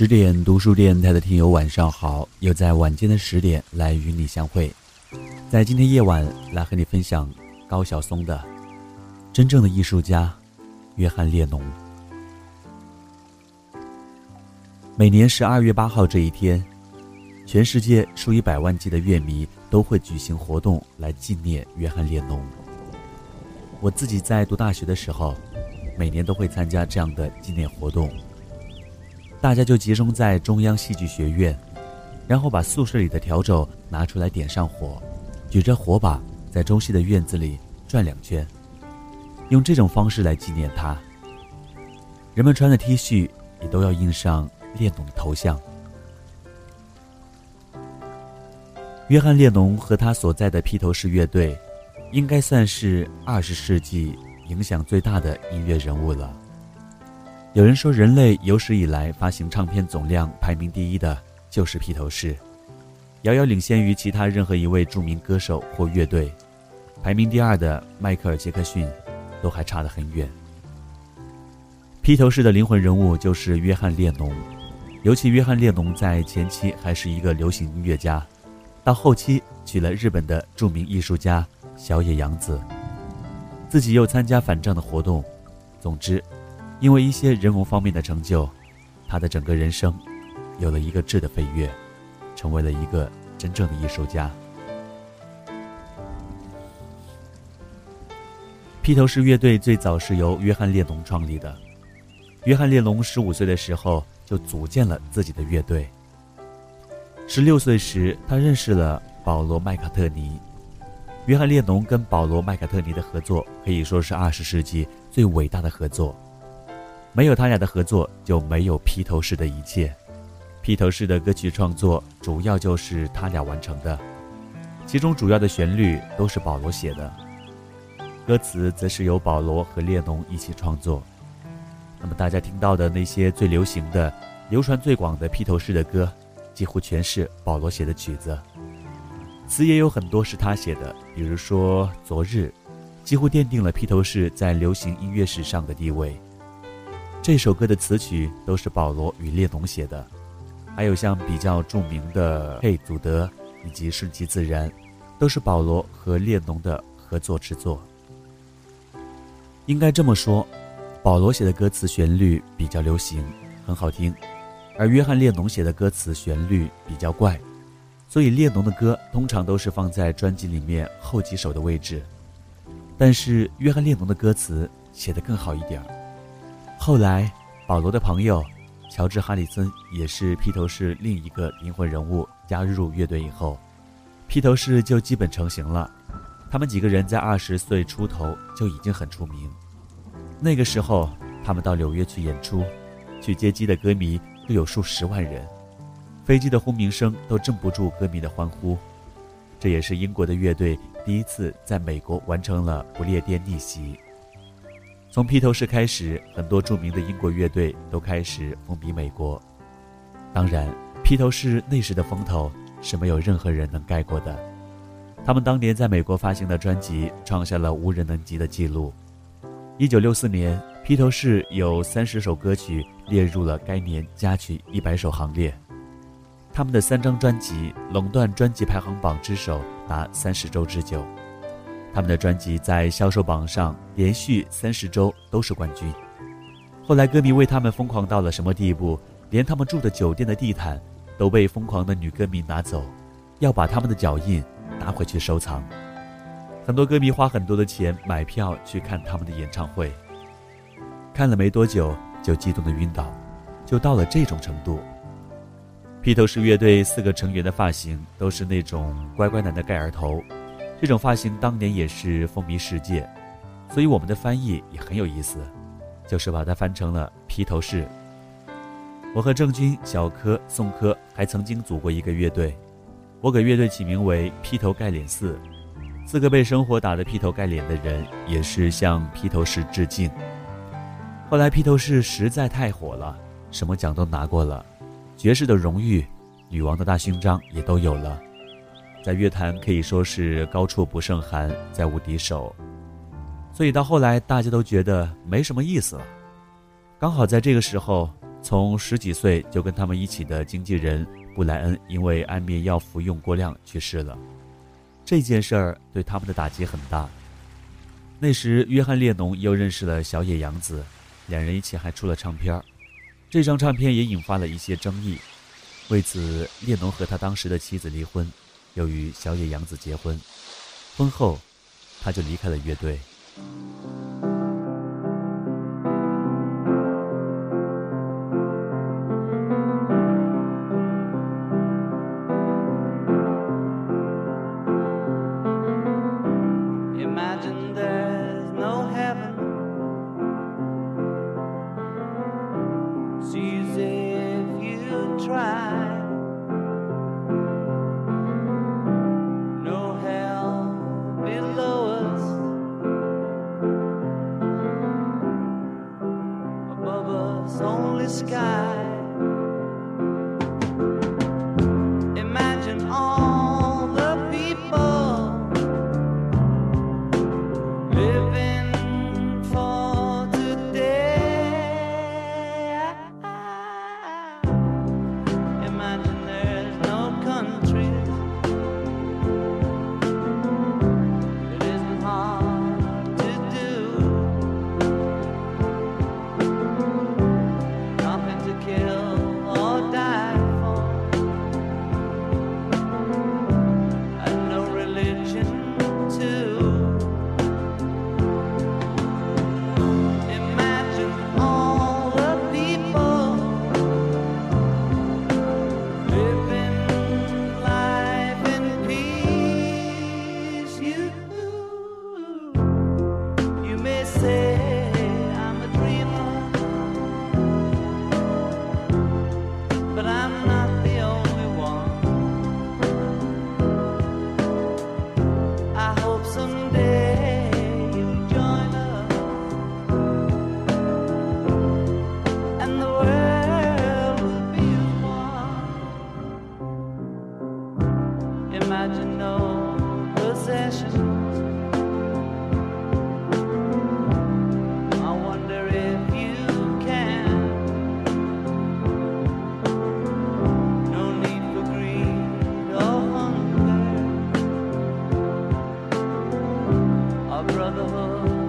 十点读书电台的听友晚上好，又在晚间的十点来与你相会，在今天夜晚来和你分享高晓松的《真正的艺术家》约翰列侬。每年十二月八号这一天，全世界数以百万计的乐迷都会举行活动来纪念约翰列侬。我自己在读大学的时候，每年都会参加这样的纪念活动。大家就集中在中央戏剧学院，然后把宿舍里的笤帚拿出来点上火，举着火把在中戏的院子里转两圈，用这种方式来纪念他。人们穿的 T 恤也都要印上列侬的头像。约翰列侬和他所在的披头士乐队，应该算是二十世纪影响最大的音乐人物了。有人说，人类有史以来发行唱片总量排名第一的就是披头士，遥遥领先于其他任何一位著名歌手或乐队。排名第二的迈克尔·杰克逊，都还差得很远。披头士的灵魂人物就是约翰·列侬，尤其约翰·列侬在前期还是一个流行音乐家，到后期娶了日本的著名艺术家小野洋子，自己又参加反战的活动。总之。因为一些人文方面的成就，他的整个人生有了一个质的飞跃，成为了一个真正的艺术家。披头士乐队最早是由约翰列侬创立的。约翰列侬十五岁的时候就组建了自己的乐队。十六岁时，他认识了保罗麦卡特尼。约翰列侬跟保罗麦卡特尼的合作可以说是二十世纪最伟大的合作。没有他俩的合作，就没有披头士的一切。披头士的歌曲创作主要就是他俩完成的，其中主要的旋律都是保罗写的，歌词则是由保罗和列侬一起创作。那么大家听到的那些最流行的、流传最广的披头士的歌，几乎全是保罗写的曲子，词也有很多是他写的，比如说《昨日》，几乎奠定了披头士在流行音乐史上的地位。这首歌的词曲都是保罗与列侬写的，还有像比较著名的《嘿，祖德》以及《顺其自然》，都是保罗和列侬的合作之作。应该这么说，保罗写的歌词旋律比较流行，很好听，而约翰列侬写的歌词旋律比较怪，所以列侬的歌通常都是放在专辑里面后几首的位置。但是约翰列侬的歌词写得更好一点儿。后来，保罗的朋友乔治·哈里森也是披头士另一个灵魂人物，加入乐队以后，披头士就基本成型了。他们几个人在二十岁出头就已经很出名。那个时候，他们到纽约去演出，去接机的歌迷都有数十万人，飞机的轰鸣声都镇不住歌迷的欢呼。这也是英国的乐队第一次在美国完成了不列颠逆袭。从披头士开始，很多著名的英国乐队都开始风靡美国。当然，披头士那时的风头是没有任何人能盖过的。他们当年在美国发行的专辑创下了无人能及的记录。一九六四年，披头士有三十首歌曲列入了该年佳曲一百首行列。他们的三张专辑垄断专辑排行榜之首达三十周之久。他们的专辑在销售榜上连续三十周都是冠军。后来歌迷为他们疯狂到了什么地步？连他们住的酒店的地毯都被疯狂的女歌迷拿走，要把他们的脚印拿回去收藏。很多歌迷花很多的钱买票去看他们的演唱会，看了没多久就激动的晕倒，就到了这种程度。披头士乐队四个成员的发型都是那种乖乖男的盖儿头。这种发型当年也是风靡世界，所以我们的翻译也很有意思，就是把它翻成了披头士。我和郑钧、小柯、宋柯还曾经组过一个乐队，我给乐队起名为“披头盖脸四”，四个被生活打得劈头盖脸的人，也是向披头士致敬。后来披头士实在太火了，什么奖都拿过了，爵士的荣誉、女王的大勋章也都有了。在乐坛可以说是高处不胜寒，再无敌手，所以到后来大家都觉得没什么意思了。刚好在这个时候，从十几岁就跟他们一起的经纪人布莱恩因为安眠药服用过量去世了，这件事儿对他们的打击很大。那时，约翰列侬又认识了小野洋子，两人一起还出了唱片这张唱片也引发了一些争议。为此，列侬和他当时的妻子离婚，又与小野洋子结婚。婚后，他就离开了乐队。brother.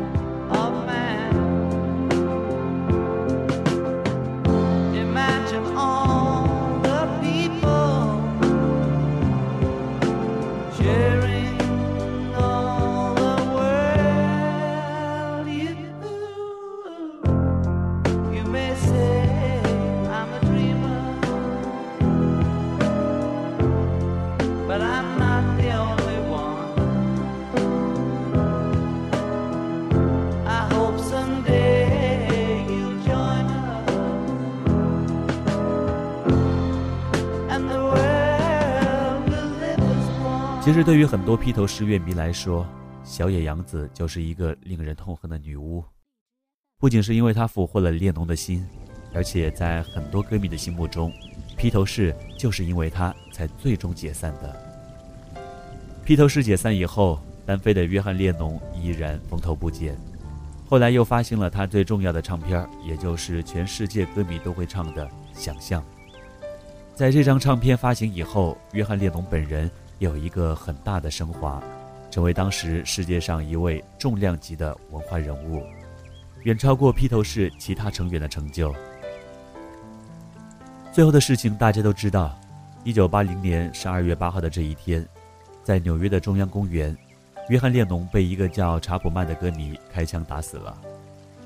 其实，对于很多披头士乐迷来说，小野洋子就是一个令人痛恨的女巫。不仅是因为她俘获了列侬的心，而且在很多歌迷的心目中，披头士就是因为她才最终解散的。披头士解散以后，单飞的约翰列侬依然风头不减。后来又发行了他最重要的唱片，也就是全世界歌迷都会唱的《想象》。在这张唱片发行以后，约翰列侬本人。有一个很大的升华，成为当时世界上一位重量级的文化人物，远超过披头士其他成员的成就。最后的事情大家都知道，一九八零年十二月八号的这一天，在纽约的中央公园，约翰列侬被一个叫查普曼的歌迷开枪打死了，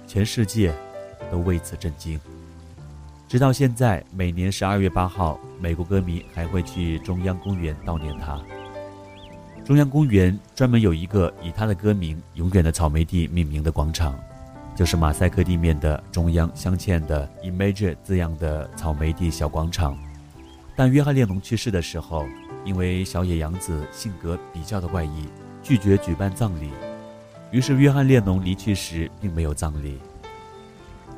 全世界都为此震惊。直到现在，每年十二月八号，美国歌迷还会去中央公园悼念他。中央公园专门有一个以他的歌名“永远的草莓地”命名的广场，就是马赛克地面的中央镶嵌的 “Image” 字样的草莓地小广场。但约翰列侬去世的时候，因为小野洋子性格比较的怪异，拒绝举办葬礼，于是约翰列侬离去时并没有葬礼。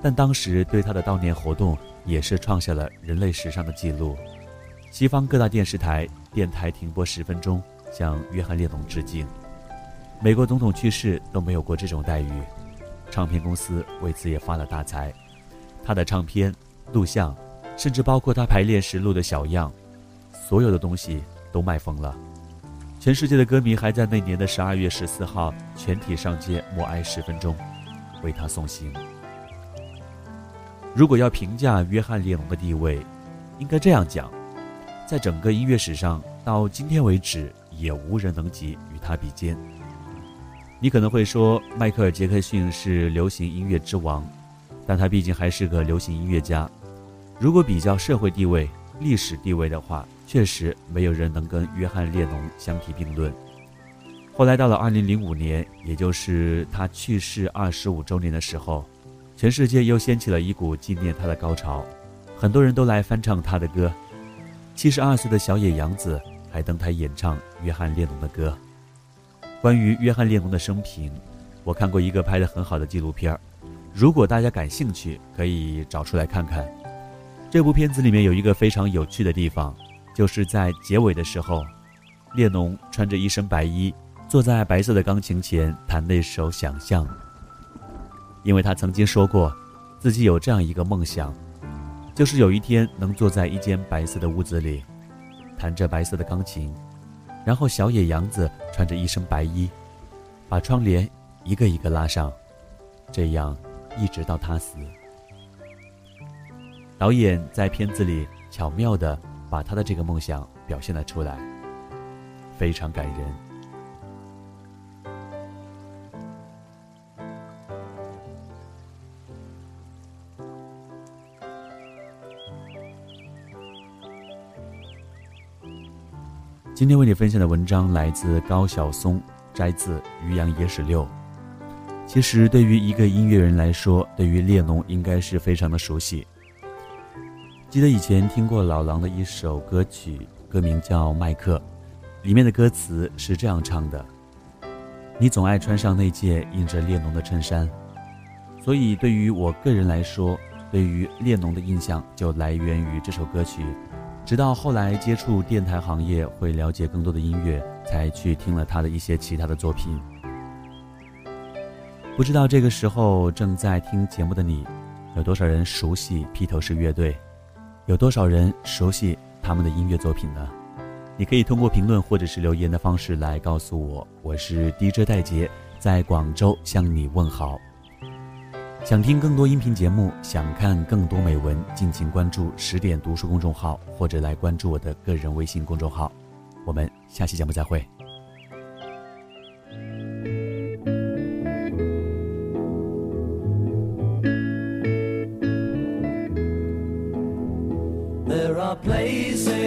但当时对他的悼念活动。也是创下了人类史上的记录。西方各大电视台、电台停播十分钟，向约翰列侬致敬。美国总统去世都没有过这种待遇，唱片公司为此也发了大财。他的唱片录像，甚至包括他排练时录的小样，所有的东西都卖疯了。全世界的歌迷还在那年的十二月十四号全体上街默哀十分钟，为他送行。如果要评价约翰列侬的地位，应该这样讲：在整个音乐史上，到今天为止，也无人能及与他比肩。你可能会说，迈克尔·杰克逊是流行音乐之王，但他毕竟还是个流行音乐家。如果比较社会地位、历史地位的话，确实没有人能跟约翰列侬相提并论。后来到了二零零五年，也就是他去世二十五周年的时候，全世界又掀起了一股纪念他的高潮，很多人都来翻唱他的歌。七十二岁的小野洋子还登台演唱约翰列侬的歌。关于约翰列侬的生平，我看过一个拍的很好的纪录片儿，如果大家感兴趣，可以找出来看看。这部片子里面有一个非常有趣的地方。就是在结尾的时候，列侬穿着一身白衣，坐在白色的钢琴前弹那首《想象》。因为他曾经说过，自己有这样一个梦想，就是有一天能坐在一间白色的屋子里，弹着白色的钢琴，然后小野洋子穿着一身白衣，把窗帘一个一个拉上，这样一直到他死。导演在片子里巧妙的。把他的这个梦想表现了出来，非常感人。今天为你分享的文章来自高晓松，摘自《渔阳野史六》。其实，对于一个音乐人来说，对于列侬应该是非常的熟悉。记得以前听过老狼的一首歌曲，歌名叫《麦克》，里面的歌词是这样唱的：“你总爱穿上那件印着列侬的衬衫。”所以对于我个人来说，对于列侬的印象就来源于这首歌曲。直到后来接触电台行业，会了解更多的音乐，才去听了他的一些其他的作品。不知道这个时候正在听节目的你，有多少人熟悉披头士乐队？有多少人熟悉他们的音乐作品呢？你可以通过评论或者是留言的方式来告诉我。我是 DJ 戴杰，在广州向你问好。想听更多音频节目，想看更多美文，敬请关注十点读书公众号，或者来关注我的个人微信公众号。我们下期节目再会。There are places